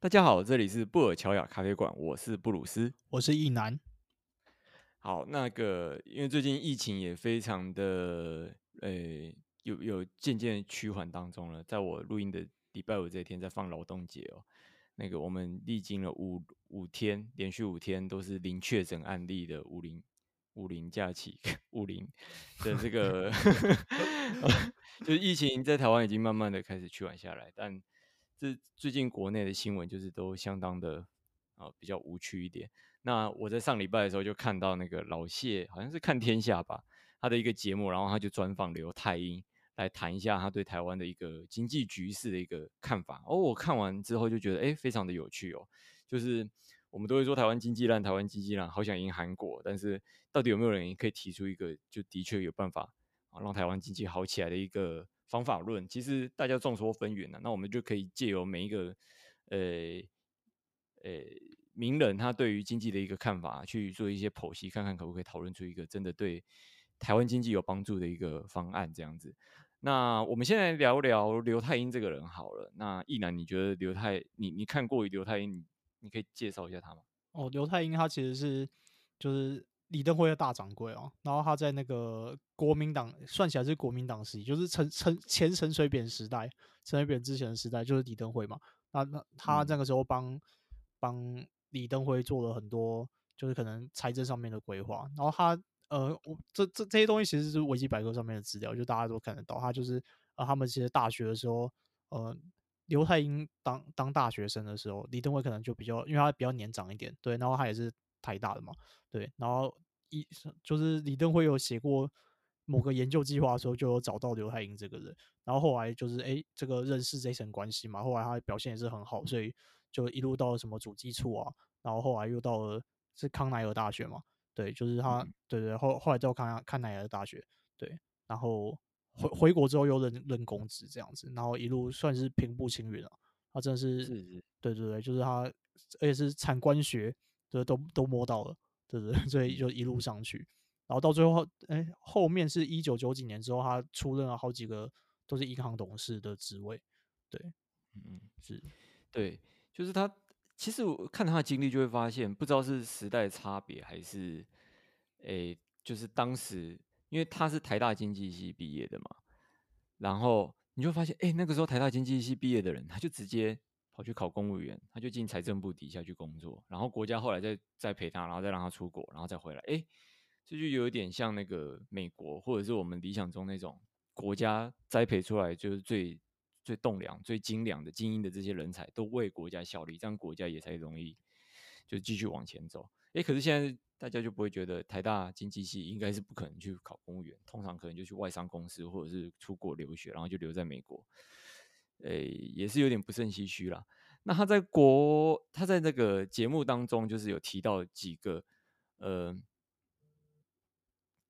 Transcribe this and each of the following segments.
大家好，这里是布尔乔亚咖啡馆，我是布鲁斯，我是易南。好，那个因为最近疫情也非常的，呃，有有渐渐趋缓当中了。在我录音的礼拜五这一天，在放劳动节哦。那个我们历经了五五天，连续五天都是零确诊案例的五零五零假期，五零的这个 就是疫情在台湾已经慢慢的开始趋缓下来，但。这最近国内的新闻就是都相当的啊、比较无趣一点。那我在上礼拜的时候就看到那个老谢好像是看天下吧，他的一个节目，然后他就专访刘太英来谈一下他对台湾的一个经济局势的一个看法。哦，我看完之后就觉得哎非常的有趣哦，就是我们都会说台湾经济烂，台湾经济烂，好想赢韩国，但是到底有没有人可以提出一个就的确有办法啊让台湾经济好起来的一个？方法论其实大家众说纷纭啊，那我们就可以借由每一个呃呃名人他对于经济的一个看法去做一些剖析，看看可不可以讨论出一个真的对台湾经济有帮助的一个方案这样子。那我们先来聊聊刘太英这个人好了。那易南，你觉得刘太你你看过于刘太英，你你可以介绍一下他吗？哦，刘太英他其实是就是。李登辉的大掌柜哦，然后他在那个国民党算起来是国民党时期，就是陈陈前陈水扁时代，陈水扁之前的时代就是李登辉嘛。那那他那个时候帮帮、嗯、李登辉做了很多，就是可能财政上面的规划。然后他呃，我这这这些东西其实是维基百科上面的资料，就大家都看得到。他就是呃，他们其实大学的时候，呃，刘太英当当大学生的时候，李登辉可能就比较，因为他比较年长一点，对，然后他也是。台大的嘛，对，然后一就是李登辉有写过某个研究计划的时候，就有找到刘太英这个人，然后后来就是哎，这个认识这层关系嘛，后来他表现也是很好，所以就一路到了什么主计处啊，然后后来又到了是康奈尔大学嘛，对，就是他，对对，后后来到康康奈尔大学，对，然后回回国之后又任任公职这样子，然后一路算是平步青云啊，他真的是，是是对对对，就是他，而且是产官学。对，都都摸到了，对 对，所以就一路上去，然后到最后，哎，后面是一九九几年之后，他出任了好几个都是银行董事的职位，对，嗯，是，对，就是他。其实我看他的经历，就会发现，不知道是时代差别，还是，哎，就是当时，因为他是台大经济系毕业的嘛，然后你就发现，哎，那个时候台大经济系毕业的人，他就直接。跑去考公务员，他就进财政部底下去工作，然后国家后来再再陪他，然后再让他出国，然后再回来。哎，这就有点像那个美国，或者是我们理想中那种国家栽培出来就是最最栋梁、最精良的精英的这些人才，都为国家效力，这样国家也才容易就继续往前走。哎，可是现在大家就不会觉得台大经济系应该是不可能去考公务员，通常可能就去外商公司或者是出国留学，然后就留在美国。诶，也是有点不胜唏嘘啦。那他在国，他在那个节目当中，就是有提到几个，呃，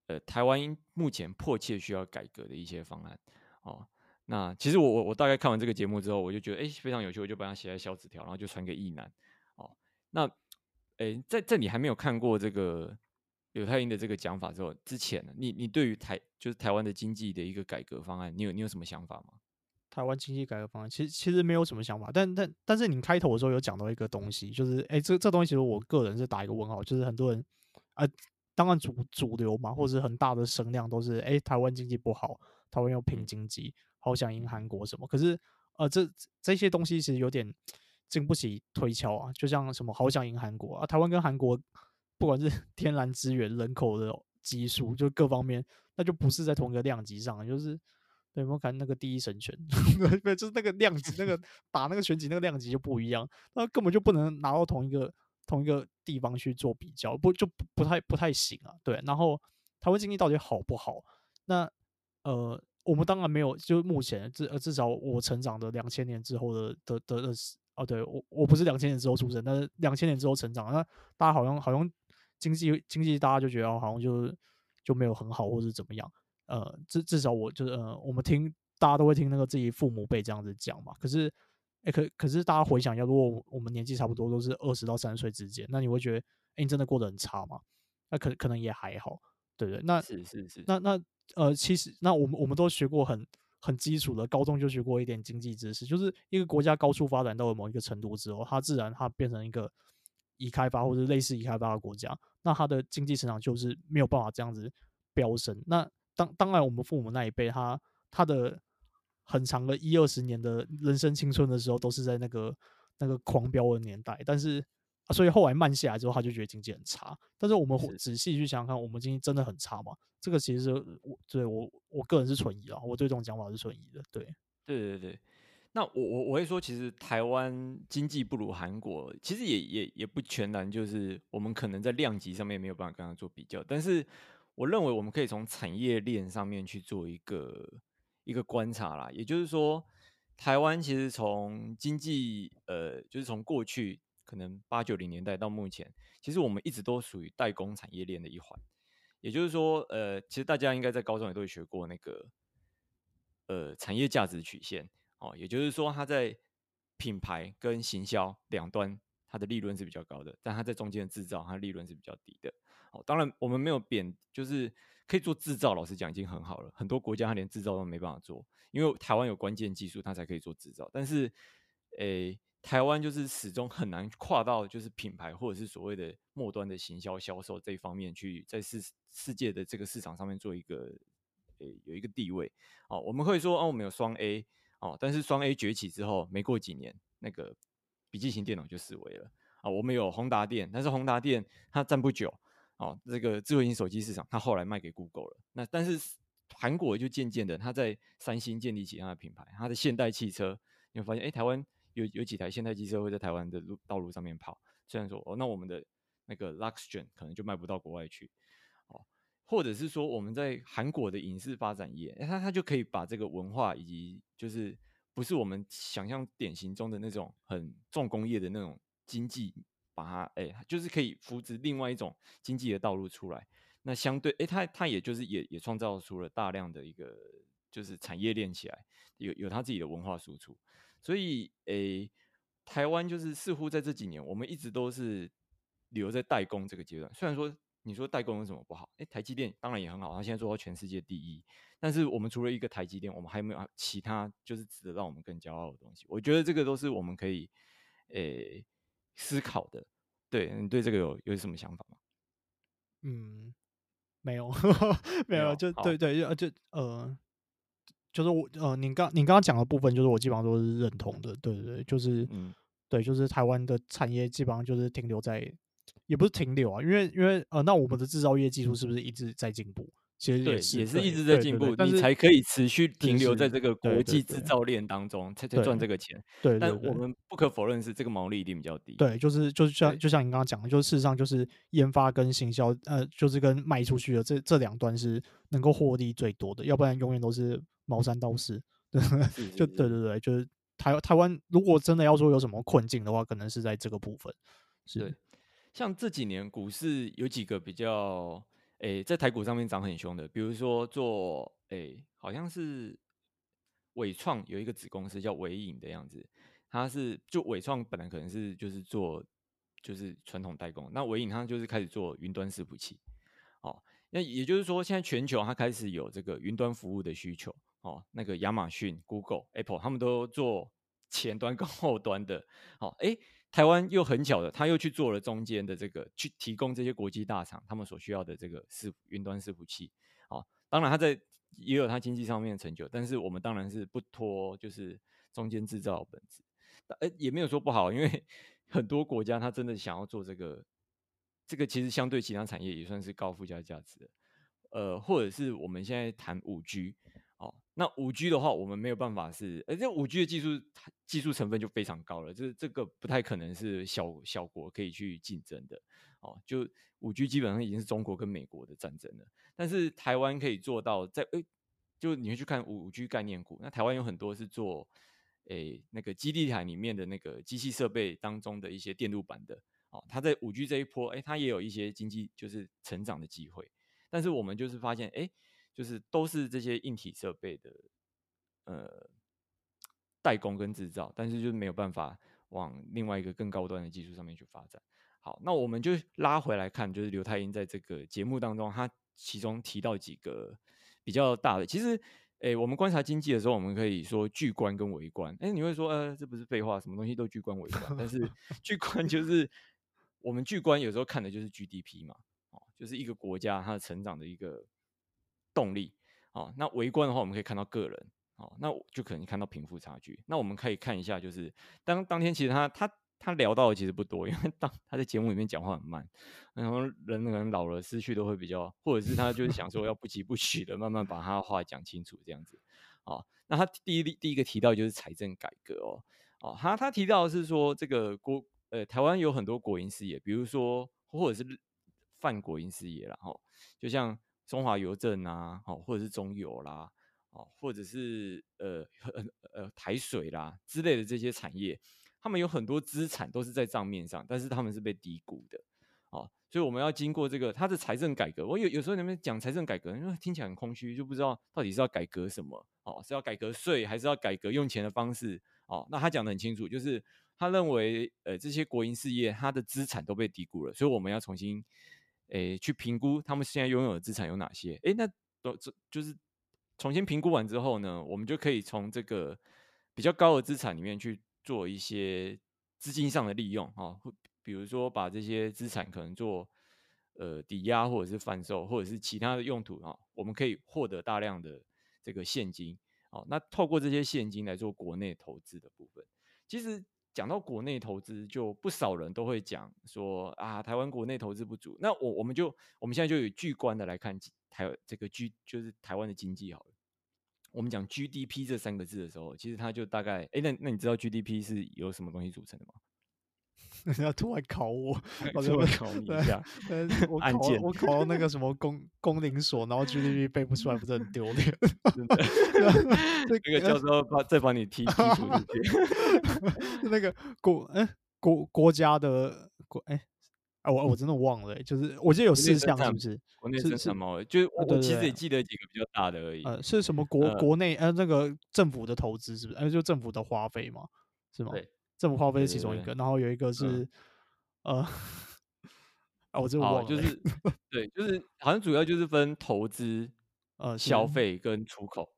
呃，台湾目前迫切需要改革的一些方案。哦，那其实我我我大概看完这个节目之后，我就觉得诶非常有趣，我就把它写在小纸条，然后就传给易南。哦，那诶，在在你还没有看过这个刘太英的这个讲法之后，之前呢，你你对于台就是台湾的经济的一个改革方案，你有你有什么想法吗？台湾经济改革方案，其实其实没有什么想法，但但但是你开头的时候有讲到一个东西，就是哎、欸，这这东西其实我个人是打一个问号，就是很多人啊、呃，当然主主流嘛，或者是很大的声量都是哎、欸，台湾经济不好，台湾要拼经济，好想赢韩国什么，可是呃，这这些东西其实有点经不起推敲啊，就像什么好想赢韩国啊，台湾跟韩国不管是 天然资源、人口的基数，就各方面，那就不是在同一个量级上，就是。有没有看那个第一神拳？对，就是那个量级，那个 打那个拳击那个量级就不一样，那根本就不能拿到同一个同一个地方去做比较，不就不，不太不太行啊？对，然后台湾经济到底好不好？那呃，我们当然没有，就目前至至少我成长的两千年之后的的的的哦，对我我不是两千年之后出生，但是两千年之后成长，那大家好像好像经济经济大家就觉得好像就就没有很好，或者怎么样？呃，至至少我就是呃，我们听大家都会听那个自己父母辈这样子讲嘛。可是，哎、欸，可可是大家回想一下，如果我们年纪差不多都是二十到三十岁之间，那你会觉得，哎、欸，你真的过得很差吗？那可可能也还好，对不对？那是是是，那那呃，其实那我们我们都学过很很基础的，高中就学过一点经济知识，就是一个国家高速发展到了某一个程度之后，它自然它变成一个已开发或者类似已开发的国家，那它的经济成长就是没有办法这样子飙升。那当当然，我们父母那一辈，他他的很长的一二十年的人生青春的时候，都是在那个那个狂飙的年代，但是。啊，所以后来慢下来之后，他就觉得经济很差。但是我们仔细去想想看，我们经济真的很差吗？这个其实是我对我我个人是存疑啊，我对这种讲法是存疑的。对，对对对。那我我我会说，其实台湾经济不如韩国，其实也也也不全然就是我们可能在量级上面没有办法跟他做比较。但是我认为我们可以从产业链上面去做一个一个观察啦。也就是说，台湾其实从经济呃，就是从过去。可能八九零年代到目前，其实我们一直都属于代工产业链的一环。也就是说，呃，其实大家应该在高中也都会学过那个，呃，产业价值曲线哦。也就是说，它在品牌跟行销两端，它的利润是比较高的，但它在中间的制造，它利润是比较低的。哦，当然我们没有贬，就是可以做制造，老实讲已经很好了。很多国家它连制造都没办法做，因为台湾有关键技术，它才可以做制造。但是，诶、台湾就是始终很难跨到就是品牌或者是所谓的末端的行销销售这一方面去，在世世界的这个市场上面做一个诶、有一个地位哦。我们会说哦，我们有双 A 哦，但是双 A 崛起之后，没过几年，那个笔记型电脑就式微了啊、我们有宏达电，但是宏达电它站不久哦。这个智慧型手机市场，它后来卖给 Google 了。那但是韩国就渐渐的，它在三星建立起它的品牌，它的现代汽车，你会发现哎、台湾。有有几台现代汽车会在台湾的路道路上面跑，虽然说哦，那我们的那个 Luxgen 可能就卖不到国外去，哦，或者是说我们在韩国的影视发展业，它它就可以把这个文化以及就是不是我们想象典型中的那种很重工业的那种经济，把它哎、就是可以扶植另外一种经济的道路出来。那相对哎，它它也就是也也创造出了大量的一个就是产业链起来，有有它自己的文化输出。所以，诶、台湾就是似乎在这几年，我们一直都是留在代工这个阶段。虽然说你说代工有什么不好？诶、台积电当然也很好，它现在做到全世界第一。但是我们除了一个台积电，我们还没有其他就是值得让我们更骄傲的东西？我觉得这个都是我们可以诶、思考的。对，你对这个有有什么想法吗？嗯，没有，没有，就对对，就，就呃。就是我呃，你刚你刚刚讲的部分，就是我基本上都是认同的，对对对，就是，嗯，对，就是台湾的产业基本上就是停留在，也不是停留啊，因为因为呃，那我们的制造业技术是不是一直在进步？其实也是，也是一直在进步，你才可以持续停留在这个国际制造链当中，才才赚这个钱。对，但我们不可否认是这个毛利一定比较低。对，就是就是像就像你刚刚讲的，就是事实上就是研发跟行销，呃，就是跟卖出去的这这两端是能够获利最多的，要不然永远都是。毛三到四，对，就对对对，就是台台湾，如果真的要说有什么困境的话，可能是在这个部分。是，像这几年股市有几个比较，诶、在台股上面涨很凶的，比如说做，诶、好像是伟创有一个子公司叫纬颖的样子，它是就伟创本来可能是就是做就是传统代工，那纬颖它就是开始做云端伺服器，哦，那也就是说现在全球它开始有这个云端服务的需求。哦，那个亚马逊、Google、Apple，他们都做前端跟后端的。好、哦，哎，台湾又很巧的，他又去做了中间的这个，去提供这些国际大厂他们所需要的这个伺云端伺服器。哦，当然他在也有他经济上面的成就，但是我们当然是不脱就是中间制造的本质。哎，也没有说不好，因为 很多国家他真的想要做这个，这个其实相对其他产业也算是高附加价值的。呃，或者是我们现在谈五 G。那五 G 的话，我们没有办法是，而且五 G 的技术技术成分就非常高了，就是这个不太可能是小小国可以去竞争的。哦，就五 G 基本上已经是中国跟美国的战争了。但是台湾可以做到在，在诶，就你会去看五五 G 概念股，那台湾有很多是做，诶那个基地台里面的那个机器设备当中的一些电路板的。哦，它在五 G 这一波，诶，它也有一些经济就是成长的机会。但是我们就是发现，诶。就是都是这些硬体设备的，呃，代工跟制造，但是就是没有办法往另外一个更高端的技术上面去发展。好，那我们就拉回来看，就是刘太英在这个节目当中，他其中提到几个比较大的，其实哎，我们观察经济的时候，我们可以说巨观跟微观。哎，你会说，呃，这不是废话，什么东西都巨观微观。但是 巨观就是我们巨观有时候看的就是 GDP 嘛，哦，就是一个国家它的成长的一个动力。哦，那围观的话，我们可以看到个人。哦，那就可能看到贫富差距。那我们可以看一下，就是当当天其实他他他聊到的其实不多，因为当他在节目里面讲话很慢，然后人可能老了思绪都会比较，或者是他就是想说要不疾不徐的慢慢把他的话讲清楚这样子。哦，那他第一第一个提到就是财政改革哦，哦，他他提到的是说这个国呃台湾有很多国营事业，比如说或者是泛国营事业啦，哦，就像中华邮政啊，哦，或者是中油啦。或者是呃呃呃台水啦之类的这些产业，他们有很多资产都是在账面上，但是他们是被低估的，哦，所以我们要经过这个他的财政改革。我有有时候你们讲财政改革，因为听起来很空虚，就不知道到底是要改革什么，哦，是要改革税，还是要改革用钱的方式，哦，那他讲得很清楚，就是他认为呃这些国营事业他的资产都被低估了，所以我们要重新诶、去评估他们现在拥有的资产有哪些，诶，那都这就是。重新评估完之后呢，我们就可以从这个比较高的资产里面去做一些资金上的利用啊，比如说把这些资产可能做呃抵押或者是贩售或者是其他的用途啊，我们可以获得大量的这个现金啊。那透过这些现金来做国内投资的部分，其实讲到国内投资，就不少人都会讲说啊，台湾国内投资不足。那我我们就我们现在就有巨观的来看。台这个 G 就是台湾的经济好了。我们讲 GDP 这三个字的时候，其实它就大概哎，那那你知道 GDP 是由什么东西组成的吗？你要突然考我，我就考你一下。我考我考到那个什么公公领所，然后 GDP 背不出来，不是很丢脸？真的，那个教授把再把你踢踢出去。那个国哎国国家的国哎。我我真的忘了、欸，就是我记得有四项，是不是？国内生产毛，就是我其实也记得几个比较大的而已。呃，是什么国国内呃那个政府的投资是不是？呃，就政府的花费嘛，是吗？对，政府花费是其中一个，然后有一个是呃，啊，我真的忘了，就是 对，就是好像主要就是分投资、呃消费跟出口，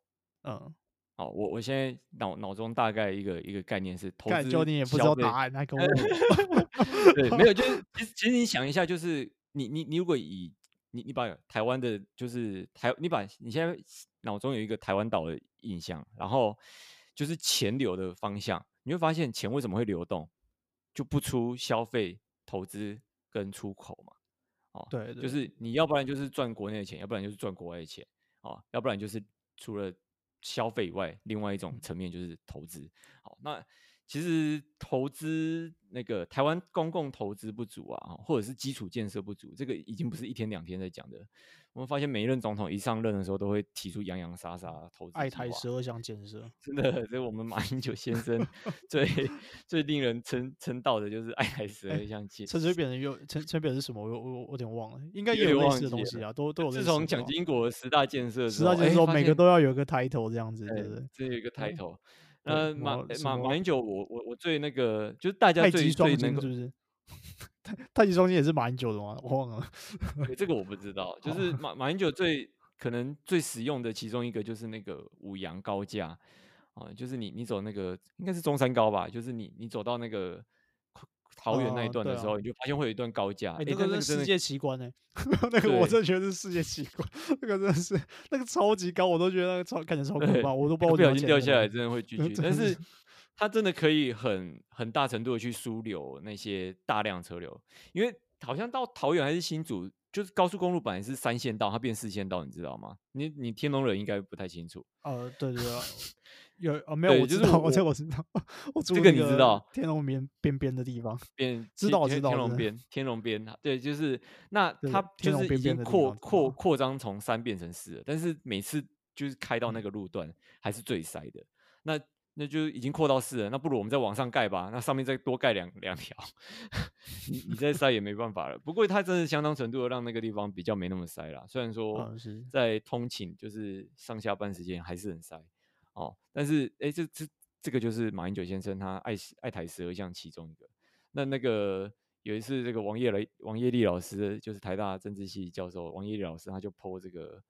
嗯。好，我我现在脑脑中大概一个一个概念是投资，就你也不知道答案，那。跟我 对，没有，就是其实其实你想一下，就是你你你如果以你你把台湾的，就是台，你把你现在脑中有一个台湾岛的印象，然后就是钱流的方向，你会发现钱为什么会流动，就不出消费、投资跟出口嘛，哦，对，就是你要不然就是赚国内的钱，要不然就是赚国外的钱，哦，要不然就是除了。消费以外，另外一种层面就是投资。好，那其实投资那个台湾公共投资不足啊，或者是基础建设不足，这个已经不是一天两天在讲的。我们发现每一任总统一上任的时候，都会提出洋洋洒洒投资，爱台十二项建设，真的，这是我们马英九先生 最最令人称称道的，就是爱台十二项建设。陈水扁的又陈陈水扁是什么？我我我有点忘了，应该也有类似的东西啊，都都有。自从蒋经国十大建设，十大建设每个都要有一个 title 这样子，对不对？这有一个 title。呃，马马马英九，我我我最那个就是大家最最那个是不是？太太极双星也是马英九的吗？我忘了，这个我不知道。就是马马英九最可能最实用的其中一个就是那个五羊高架啊，就是你你走那个应该是中山高吧，就是你你走到那个桃园那一段的时候，你就发现会有一段高架。哎，那个是世界奇观呢，那个我真的觉得是世界奇观，那个真的是那个超级高，我都觉得那个超看起来超可怕，我都不小心掉下来真的会 拒绝，但是。它真的可以很很大程度的去疏流那些大量车流，因为好像到桃园还是新竹，就是高速公路本来是三线道，它变四线道，你知道吗？你你天龙人应该不太清楚。呃，对对对，有啊，没有，我知道，我这我知道，这个你知道，天龙边边边的地方，边知道知道，天龙边天龙边，对，就是那它就是已经扩扩扩张从三变成四了，但是每次就是开到那个路段还是最塞的，那。那就已经扩到四了，那不如我们再往上盖吧，那上面再多盖两两条，你你再塞也没办法了。不过它真的相当程度的让那个地方比较没那么塞啦。虽然说在通勤就是上下班时间还是很塞哦，但是哎、欸，这这这个就是马英九先生他爱爱台十二项其中一个。那那个有一次这个王业雷王业立老师就是台大政治系教授王业立老师他就 po 这个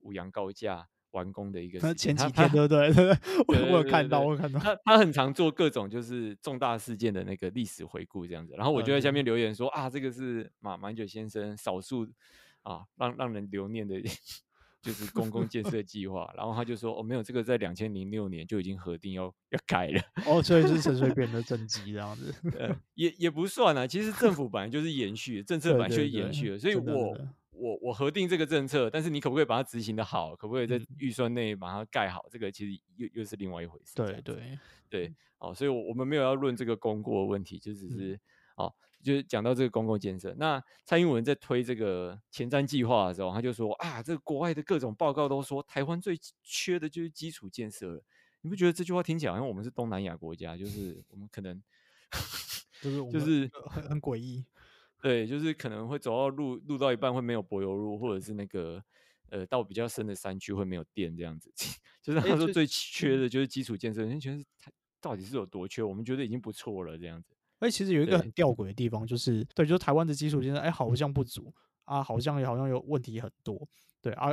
五羊高架。完工的一个。那前几天 对对对，我有看到，我有看到。他他很常做各种就是重大事件的那个历史回顾这样子，然后我就在下面留言说啊，这个是马马英九先生少数啊让让人留念的。就是公共建设计划，然后他就说哦，没有这个在两千零六年就已经核定要要改了哦，所以是陈水扁的政绩这样子，呃、也也不算啊。其实政府本来就是延续政策，本来就是延续的，所以我我我核定这个政策，但是你可不可以把它执行的好，可不可以在预算内把它盖好，这个其实又又是另外一回事。对对对，哦，所以我我们没有要论这个功过的问题，就只是、嗯、哦。就是讲到这个公共建设，那蔡英文在推这个前瞻计划的时候，他就说啊，这个国外的各种报告都说台湾最缺的就是基础建设了。你不觉得这句话听起来好像我们是东南亚国家？就是我们可能就是就是很很诡异，对，就是可能会走到路路到一半会没有柏油路，或者是那个呃到比较深的山区会没有电这样子。就是他说最缺的就是基础建设，你觉得他到底是有多缺？我们觉得已经不错了这样子。哎，其实有一个很吊诡的地方，就是对，对，就是台湾的基础建设，哎，好像不足啊，好像也好像有问题很多，对啊，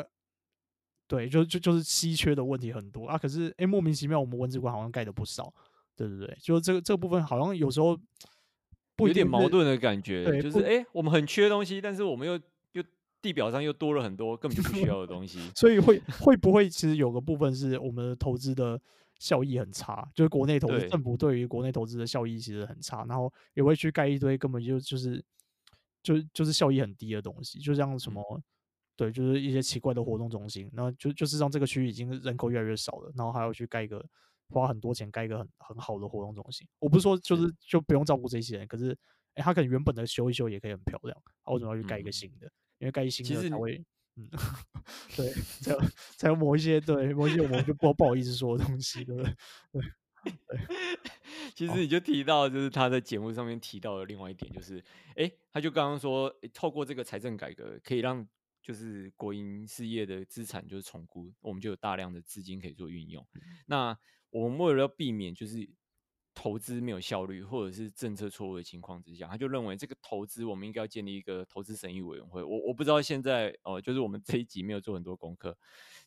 对，就就就是稀缺的问题很多啊。可是，哎，莫名其妙，我们文字馆好像盖的不少，对对对，就这个这个部分好像有时候不有点矛盾的感觉，对，就是哎，我们很缺东西，但是我们又又地表上又多了很多根本就不需要的东西，所以会会不会其实有个部分是我们的投资的。效益很差，就是国内投资，政府对于国内投资的效益其实很差，然后也会去盖一堆根本就就是就就是效益很低的东西，就像什么，嗯、对，就是一些奇怪的活动中心，然后就就是让这个区域已经人口越来越少了，然后还要去盖一个花很多钱盖一个很很好的活动中心。我不是说就是就不用照顾这些人，可是哎、欸，他可能原本的修一修也可以很漂亮，他为什么要去盖一个新的？嗯、因为盖一新的才会。嗯，对，才有才有某一些对某一些我们就不不好意思说的东西，对不对？对，对。其实你就提到，就是他在节目上面提到的另外一点，就是，哎，他就刚刚说，透过这个财政改革，可以让就是国营事业的资产就是重估，我们就有大量的资金可以做运用。那我们为了要避免就是。投资没有效率，或者是政策错误的情况之下，他就认为这个投资我们应该要建立一个投资审议委员会。我我不知道现在哦、就是我们这一集没有做很多功课，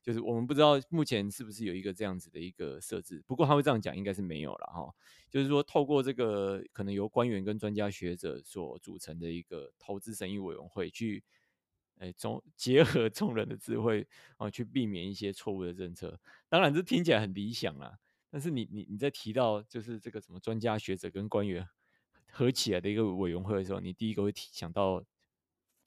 就是我们不知道目前是不是有一个这样子的一个设置。不过他会这样讲，应该是没有了哈。就是说，透过这个可能由官员跟专家学者所组成的一个投资审议委员会，去诶总结合 众人的智慧啊、去避免一些错误的政策。当然，这听起来很理想啦。但是你你你在提到就是这个什么专家学者跟官员合起来的一个委员会的时候，你第一个会提想到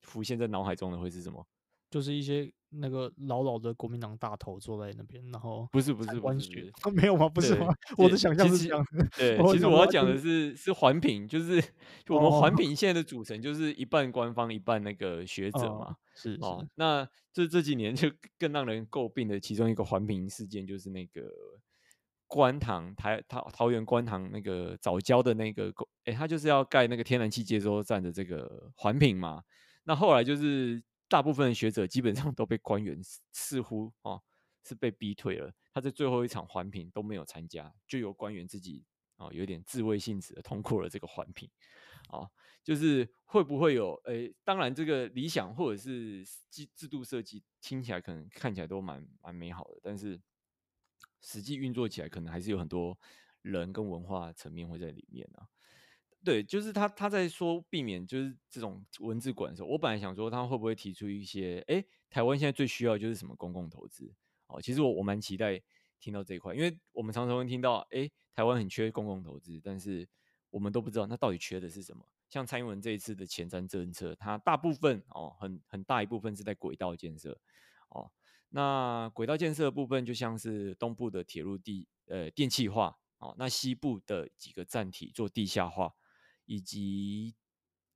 浮现在脑海中的会是什么？就是一些那个老老的国民党大头坐在那边，然后不是不是不是，没有吗？不是吗？我的想象是这样。对，其实我要讲的是是环评，就是 我们环评现在的组成就是一半官方一半那个学者嘛。是哦，那这这几年就更让人诟病的其中一个环评事件就是那个。观塘台桃桃园观塘那个早教的那个，哎、欸，他就是要盖那个天然气接收站的这个环评嘛。那后来就是大部分的学者基本上都被官员似乎哦是被逼退了，他在最后一场环评都没有参加，就由官员自己啊、哦、有点自卫性质的通过了这个环评啊。就是会不会有哎、欸，当然这个理想或者是制制度设计听起来可能看起来都蛮蛮美好的，但是。实际运作起来，可能还是有很多人跟文化层面会在里面啊。对，就是他他在说避免就是这种文字馆的时候，我本来想说他会不会提出一些，哎，台湾现在最需要就是什么公共投资哦。其实我我蛮期待听到这一块，因为我们常常会听到，哎，台湾很缺公共投资，但是我们都不知道那到底缺的是什么。像蔡英文这一次的前瞻政策，它大部分哦，很很大一部分是在轨道建设哦。那轨道建设部分，就像是东部的铁路地呃电气化哦，那西部的几个站体做地下化，以及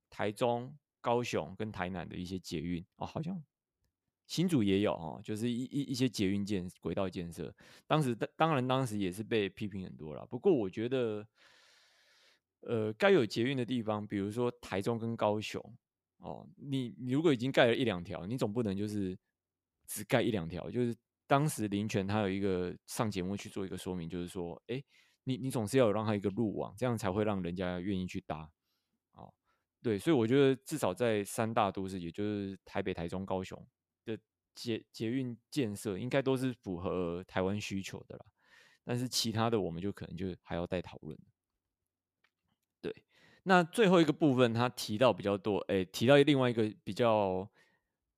台中、高雄跟台南的一些捷运哦，好像新竹也有哦，就是一一一些捷运建轨道建设，当时当当然当时也是被批评很多了。不过我觉得，呃，该有捷运的地方，比如说台中跟高雄哦，你你如果已经盖了一两条，你总不能就是。只盖一两条，就是当时林权他有一个上节目去做一个说明，就是说，哎，你你总是要有让他一个路网，这样才会让人家愿意去搭，哦，对，所以我觉得至少在三大都市，也就是台北、台中、高雄的捷捷运建设，应该都是符合台湾需求的啦。但是其他的，我们就可能就还要再讨论。对，那最后一个部分，他提到比较多，哎，提到另外一个比较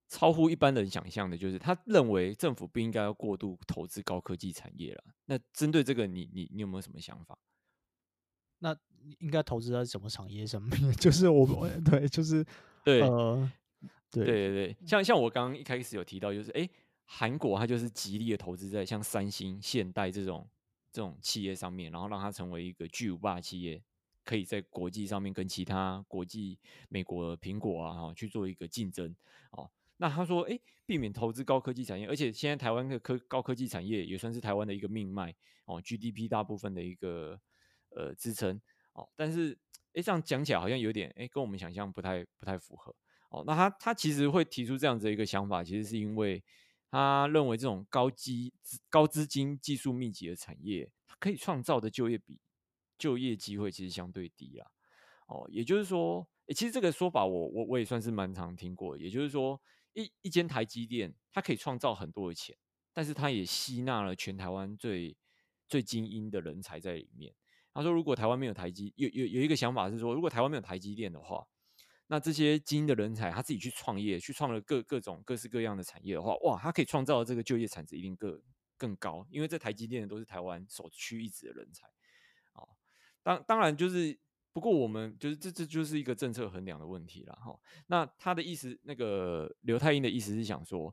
超乎一般人想象的，就是他认为政府不应该要过度投资高科技产业了。那针对这个你，你你你有没有什么想法？那应该投资在什么产业上面？就是我们 对，就是对，呃，对对对对，像像我刚刚一开始有提到，就是哎，韩国它就是极力的投资在像三星、现代这种这种企业上面，然后让它成为一个巨无霸企业，可以在国际上面跟其他国际美国苹果啊哈去做一个竞争哦。那他说，哎，避免投资高科技产业，而且现在台湾的科高科技产业也算是台湾的一个命脉哦，GDP 大部分的一个。呃，支撑哦，但是哎，这样讲起来好像有点哎，跟我们想象不太不太符合哦。那他他其实会提出这样子的一个想法，其实是因为他认为这种高基高资金、技术密集的产业，它可以创造的就业比就业机会其实相对低啊。哦，也就是说，哎，其实这个说法我我我也算是蛮常听过。也就是说，一一间台积电，它可以创造很多的钱，但是它也吸纳了全台湾最最精英的人才在里面。他说：“如果台湾没有台积，有有有一个想法是说，如果台湾没有台积电的话，那这些精英的人才他自己去创业，去创了各各种各式各样的产业的话，哇，他可以创造的这个就业产值一定更更高，因为在台积电的都是台湾首屈一指的人才。哦，当当然就是，不过我们就是这这就是一个政策衡量的问题了哈。那他的意思，那个刘太英的意思是想说，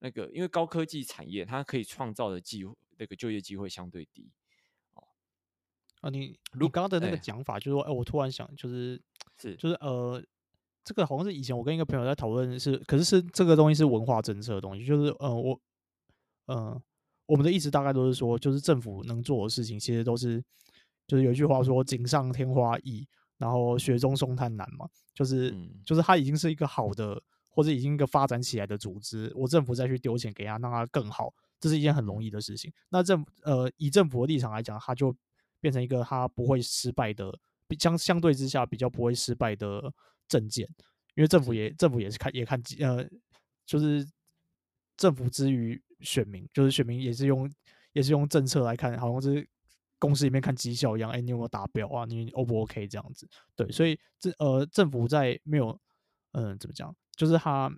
那个因为高科技产业它可以创造的机会，那个就业机会相对低哦。”啊，你你刚刚的那个讲法，就是说，哎、我突然想，就是是就是呃，这个好像是以前我跟一个朋友在讨论，是，可是是这个东西是文化政策的东西，就是呃，我呃，我们的意思大概都是说，就是政府能做的事情，其实都是，就是有一句话说“锦上添花易”，然后“雪中送炭难”嘛，就是、嗯、就是它已经是一个好的，或者已经一个发展起来的组织，我政府再去丢钱给他，让它更好，这是一件很容易的事情。那政呃，以政府的立场来讲，它就。变成一个它不会失败的，比相相对之下比较不会失败的政见，因为政府也政府也是看也看呃，就是政府之于选民，就是选民也是用也是用政策来看，好像是公司里面看绩效一样，哎，你有没有达标啊？你 O 不 OK 这样子？对，所以这呃政府在没有嗯、怎么讲，就是他。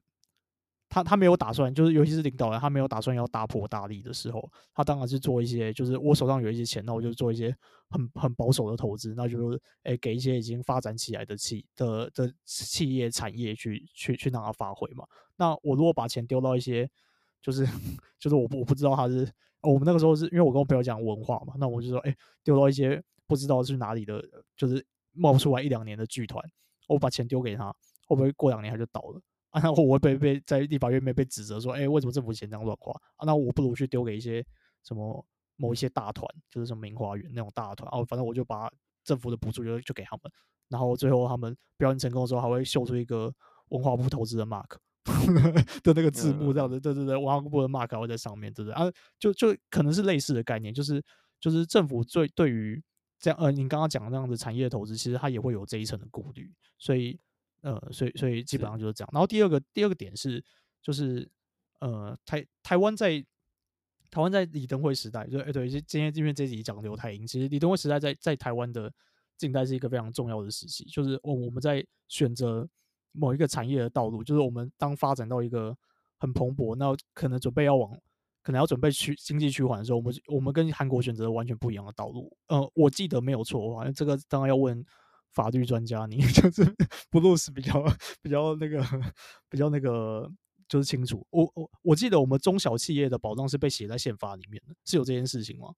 他他没有打算，就是尤其是领导人，他没有打算要大破大立的时候，他当然是做一些，就是我手上有一些钱，那我就做一些很很保守的投资，那就是哎给一些已经发展起来的企的的企业产业去去去让它发挥嘛。那我如果把钱丢到一些，就是 就是我我不知道他是我们那个时候是因为我跟我朋友讲文化嘛，那我就说哎丢到一些不知道是哪里的，就是冒出来一两年的剧团，我把钱丢给他，会不会过两年他就倒了？啊，那我会被被在立法院面被指责说，哎、为什么政府钱这样乱花？啊，那我不如去丢给一些什么某一些大团，就是什么明华园那种大团，哦、反正我就把政府的补助就就给他们，然后最后他们表演成功的时候，还会秀出一个文化部投资的 mark 的那个字幕，这样子，对对对，文化部的 mark 会在上面，对不对？啊，就就可能是类似的概念，就是就是政府最对于这样呃，您刚刚讲的那样子产业投资，其实它也会有这一层的顾虑，所以。呃，所以所以基本上就是这样。然后第二个第二个点是，就是呃，台台湾在台湾在李登辉时代，就哎对，今天因为这集讲刘太英，其实李登辉时代在在台湾的近代是一个非常重要的时期，就是我我们在选择某一个产业的道路，就是我们当发展到一个很蓬勃，那可能准备要往可能要准备去经济趋缓的时候，我们我们跟韩国选择完全不一样的道路。呃，我记得没有错的话，这个当然要问。法律专家，你 就是不露是比较比较那个比较那个就是清楚。我我我记得我们中小企业的保障是被写在宪法里面的，是有这件事情吗？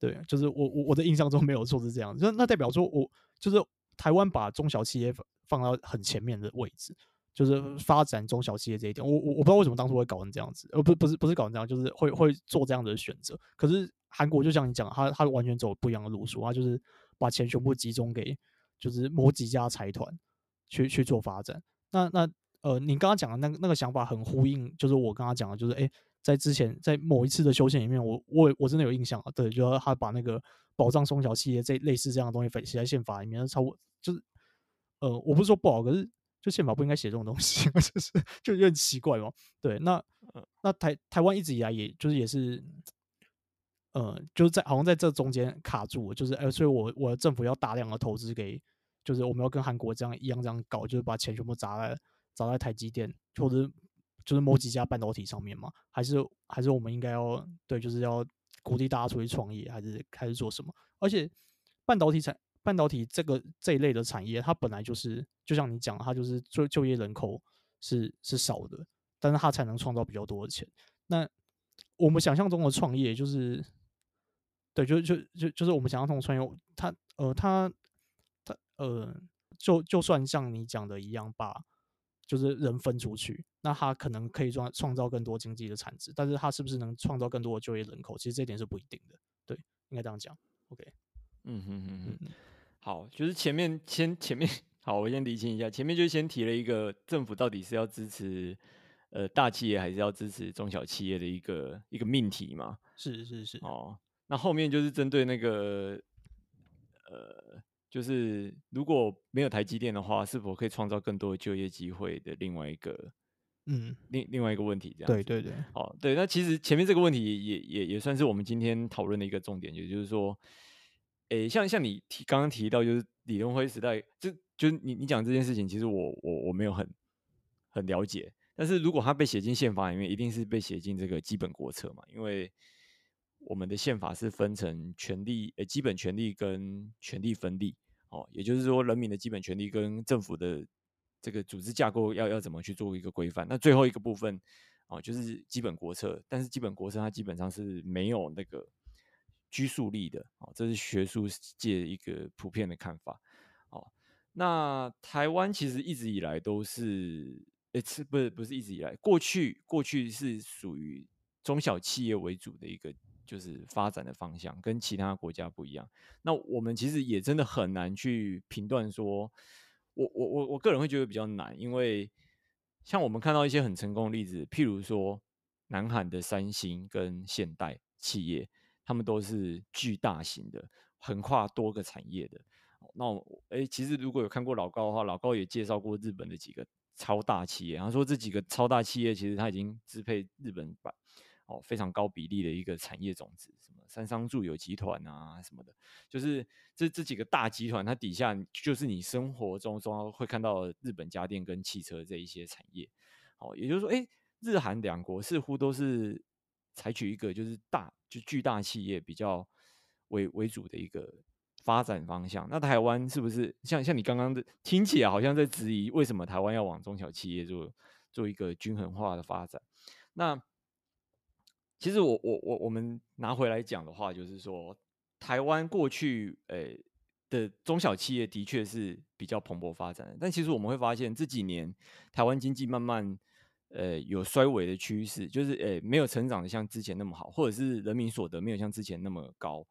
对，就是我我我的印象中没有错是这样，那那代表说我就是台湾把中小企业放到很前面的位置，就是发展中小企业这一点。我我我不知道为什么当初会搞成这样子，呃不不是不是搞成这样，就是会会做这样的选择。可是韩国就像你讲，他他完全走不一样的路数，他就是把钱全部集中给。就是某几家财团去去做发展，那那呃，你刚刚讲的那个那个想法很呼应，就是我刚刚讲的，就是哎、欸，在之前在某一次的修宪里面，我我我真的有印象啊，对，就是他把那个保障中小企业这类似这样的东西写在宪法里面，超过就是呃，我不是说不好，可是就宪法不应该写这种东西，就是就有点奇怪嘛。对，那那台台湾一直以来也就是也是，呃，就是在好像在这中间卡住了，就是呃，所以我我的政府要大量的投资给，就是我们要跟韩国这样一样这样搞，就是把钱全部砸在砸在台积电或者就是某几家半导体上面嘛？还是还是我们应该要对，就是要鼓励大家出去创业，还是还是做什么？而且半导体产半导体这个这一类的产业，它本来就是就像你讲，它就是就就业人口是是少的，但是它才能创造比较多的钱。那我们想象中的创业，就是对，就就就就是我们想象中的创业，它呃它它呃，就就算像你讲的一样，把就是人分出去，那它可能可以创创造更多经济的产值，但是它是不是能创造更多的就业人口，其实这点是不一定的。对，应该这样讲。OK，嗯哼哼哼，好，就是前面先前面好，我先理清一下，前面就先提了一个政府到底是要支持呃大企业还是要支持中小企业的一个一个命题嘛？是是是。哦，那后面就是针对那个呃，就是如果没有台积电的话，是否可以创造更多的就业机会的另外一个嗯另另外一个问题，这样对对对。好，对，那其实前面这个问题也也也算是我们今天讨论的一个重点，也就是说。诶、像像你提刚刚提到，就是李登辉时代，就就你你讲这件事情，其实我我我没有很很了解。但是如果他被写进宪法里面，一定是被写进这个基本国策嘛，因为我们的宪法是分成权利，呃，基本权利跟权利分立，哦，也就是说，人民的基本权利跟政府的这个组织架构要要怎么去做一个规范。那最后一个部分，哦，就是基本国策，但是基本国策它基本上是没有那个。拘束力的，哦，这是学术界一个普遍的看法，哦，那台湾其实一直以来都是，诶，是不是不是一直以来，过去过去是属于中小企业为主的一个就是发展的方向，跟其他国家不一样。那我们其实也真的很难去评断说，我我我我个人会觉得比较难，因为像我们看到一些很成功的例子，譬如说南韩的三星跟现代企业。他们都是巨大型的，横跨多个产业的。那我诶，其实如果有看过老高的话，老高也介绍过日本的几个超大企业。他说这几个超大企业其实他已经支配日本版哦非常高比例的一个产业种子，什么三商住友集团啊什么的，就是这这几个大集团，它底下就是你生活中中会看到日本家电跟汽车这一些产业。哦，也就是说，诶，日韩两国似乎都是。采取一个就是大就巨大企业比较为为主的一个发展方向。那台湾是不是像像你刚刚的听起来好像在质疑为什么台湾要往中小企业做做一个均衡化的发展？那其实我我我我们拿回来讲的话，就是说台湾过去诶、的中小企业的确是比较蓬勃发展，但其实我们会发现这几年台湾经济慢慢。呃，有衰微的趋势，就是呃，没有成长的像之前那么好，或者是人民所得没有像之前那么高。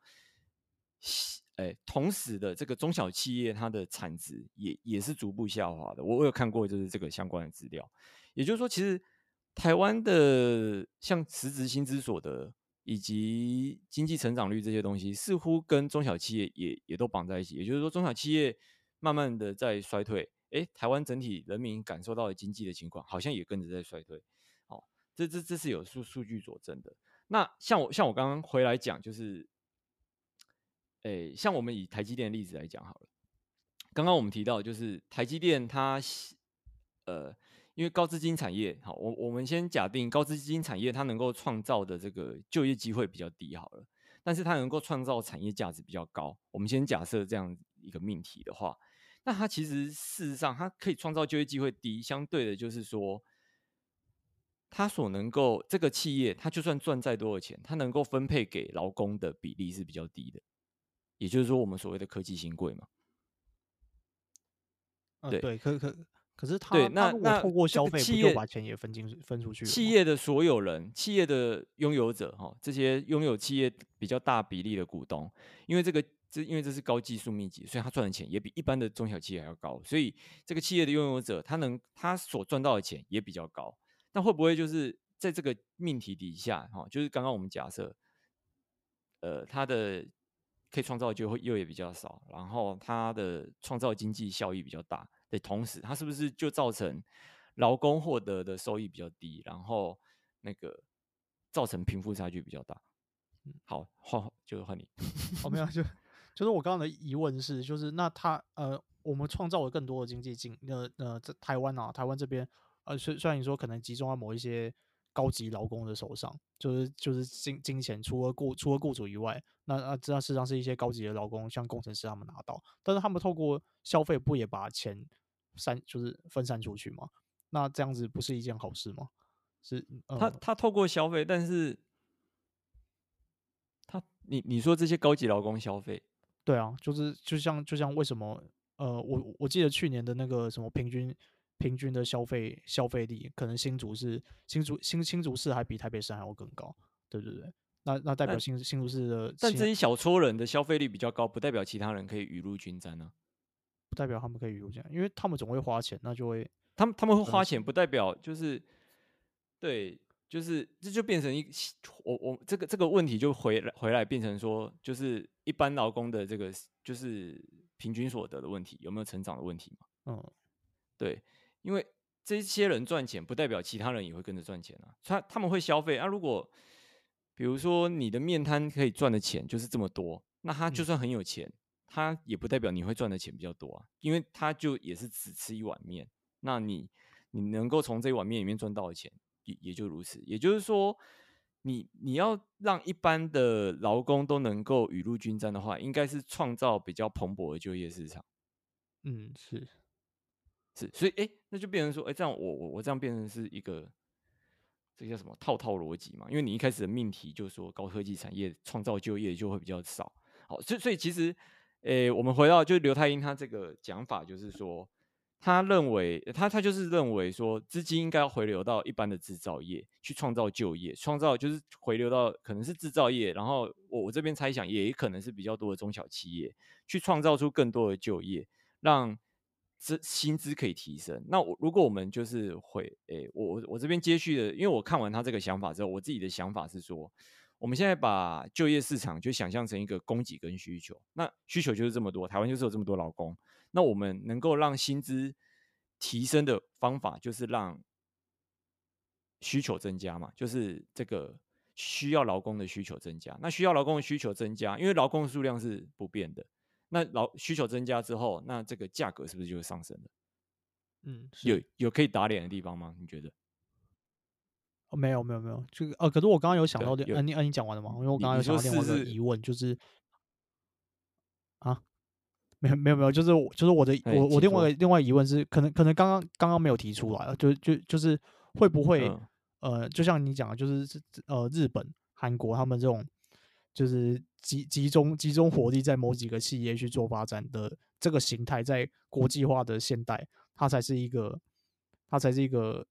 呃，同时的这个中小企业它的产值也也是逐步下滑的。我我有看过，就是这个相关的资料。也就是说，其实台湾的像实质薪资所得以及经济成长率这些东西，似乎跟中小企业也也都绑在一起。也就是说，中小企业慢慢的在衰退。哎，台湾整体人民感受到的经济的情况，好像也跟着在衰退。哦，这这这是有数数据佐证的。那像我像我刚刚回来讲，就是，哎，像我们以台积电的例子来讲好了。刚刚我们提到，就是台积电它，呃，因为高资金产业，好，我我们先假定高资金产业它能够创造的这个就业机会比较低好了，但是它能够创造产业价值比较高。我们先假设这样一个命题的话。那它其实事实上，它可以创造就业机会低，相对的就是说，它所能够这个企业，它就算赚再多的钱，它能够分配给劳工的比例是比较低的，也就是说，我们所谓的科技新贵嘛。对、可可可是他对那那透过消费，企业把钱也分进分出去。企业的所有人，企业的拥有者，哈，这些拥有企业比较大比例的股东，因为这个。这因为这是高技术密集，所以他赚的钱也比一般的中小企业还要高，所以这个企业的拥有者，他能他所赚到的钱也比较高。那会不会就是在这个命题底下，哈，就是刚刚我们假设，呃，他的可以创造就会又也比较少，然后他的创造经济效益比较大，的同时，他是不是就造成劳工获得的收益比较低，然后那个造成贫富差距比较大？好，换就换你。哦，没有，就就是我刚刚的疑问是，就是那他呃，我们创造了更多的经济进，呃呃，在台湾啊，台湾这边，呃，虽虽然你说可能集中在某一些高级劳工的手上，就是就是金金钱，除了雇除了雇主以外，那那这样事实上是一些高级的劳工，像工程师他们拿到，但是他们透过消费不也把钱散就是分散出去吗？那这样子不是一件好事吗？是，呃、他他透过消费，但是他。你你说这些高级劳工消费，对啊，就是就像就像为什么呃，我我记得去年的那个什么平均平均的消费消费力，可能新竹是新竹新新竹市还比台北市还要更高，对对对，那那代表新新竹市的，但这些小撮人的消费力比较高，不代表其他人可以雨露均沾呢、啊，不代表他们可以雨露均沾，因为他们总会花钱，那就会他们他们会花钱，不代表就是对。就是这就变成一我我这个这个问题就回来回来变成说，就是一般劳工的这个就是平均所得的问题有没有成长的问题嘛？嗯，对，因为这些人赚钱不代表其他人也会跟着赚钱啊，他他们会消费啊。如果比如说你的面摊可以赚的钱就是这么多，那他就算很有钱，他也不代表你会赚的钱比较多啊，因为他就也是只吃一碗面，那你你能够从这一碗面里面赚到的钱。也也就如此，也就是说，你你要让一般的劳工都能够雨露均沾的话，应该是创造比较蓬勃的就业市场。嗯，是是，所以哎、欸，那就变成说，哎、欸，这样我我我这样变成是一个这个叫什么套套逻辑嘛？因为你一开始的命题就是说高科技产业创造就业就会比较少。好，所以所以其实，哎、欸，我们回到就刘太英他这个讲法，就是说。他认为，他他就是认为说，资金应该回流到一般的制造业去创造就业，创造就是回流到可能是制造业，然后我我这边猜想也可能是比较多的中小企业，去创造出更多的就业，让这薪资可以提升。那我如果我们就是会，诶、我我这边接续的，因为我看完他这个想法之后，我自己的想法是说，我们现在把就业市场就想象成一个供给跟需求，那需求就是这么多，台湾就是有这么多劳工。那我们能够让薪资提升的方法，就是让需求增加嘛，就是这个需要劳工的需求增加。那需要劳工的需求增加，因为劳工的数量是不变的。那劳需求增加之后，那这个价格是不是就会上升了？嗯，有有可以打脸的地方吗？你觉得？哦，没有没有没有，这个呃，可是我刚刚有想到的，呃，你呃，你讲完了吗？因为我刚刚有想到另外一个疑问，就是啊。没有没有没有，就是我就是我的我我另外另外疑问是，可能可能刚刚刚刚没有提出来，就就就是会不会、嗯、呃，就像你讲的，就是呃日本、韩国他们这种，就是集集中集中火力在某几个企业去做发展的这个形态，在国际化的现代，它才是一个它才是一个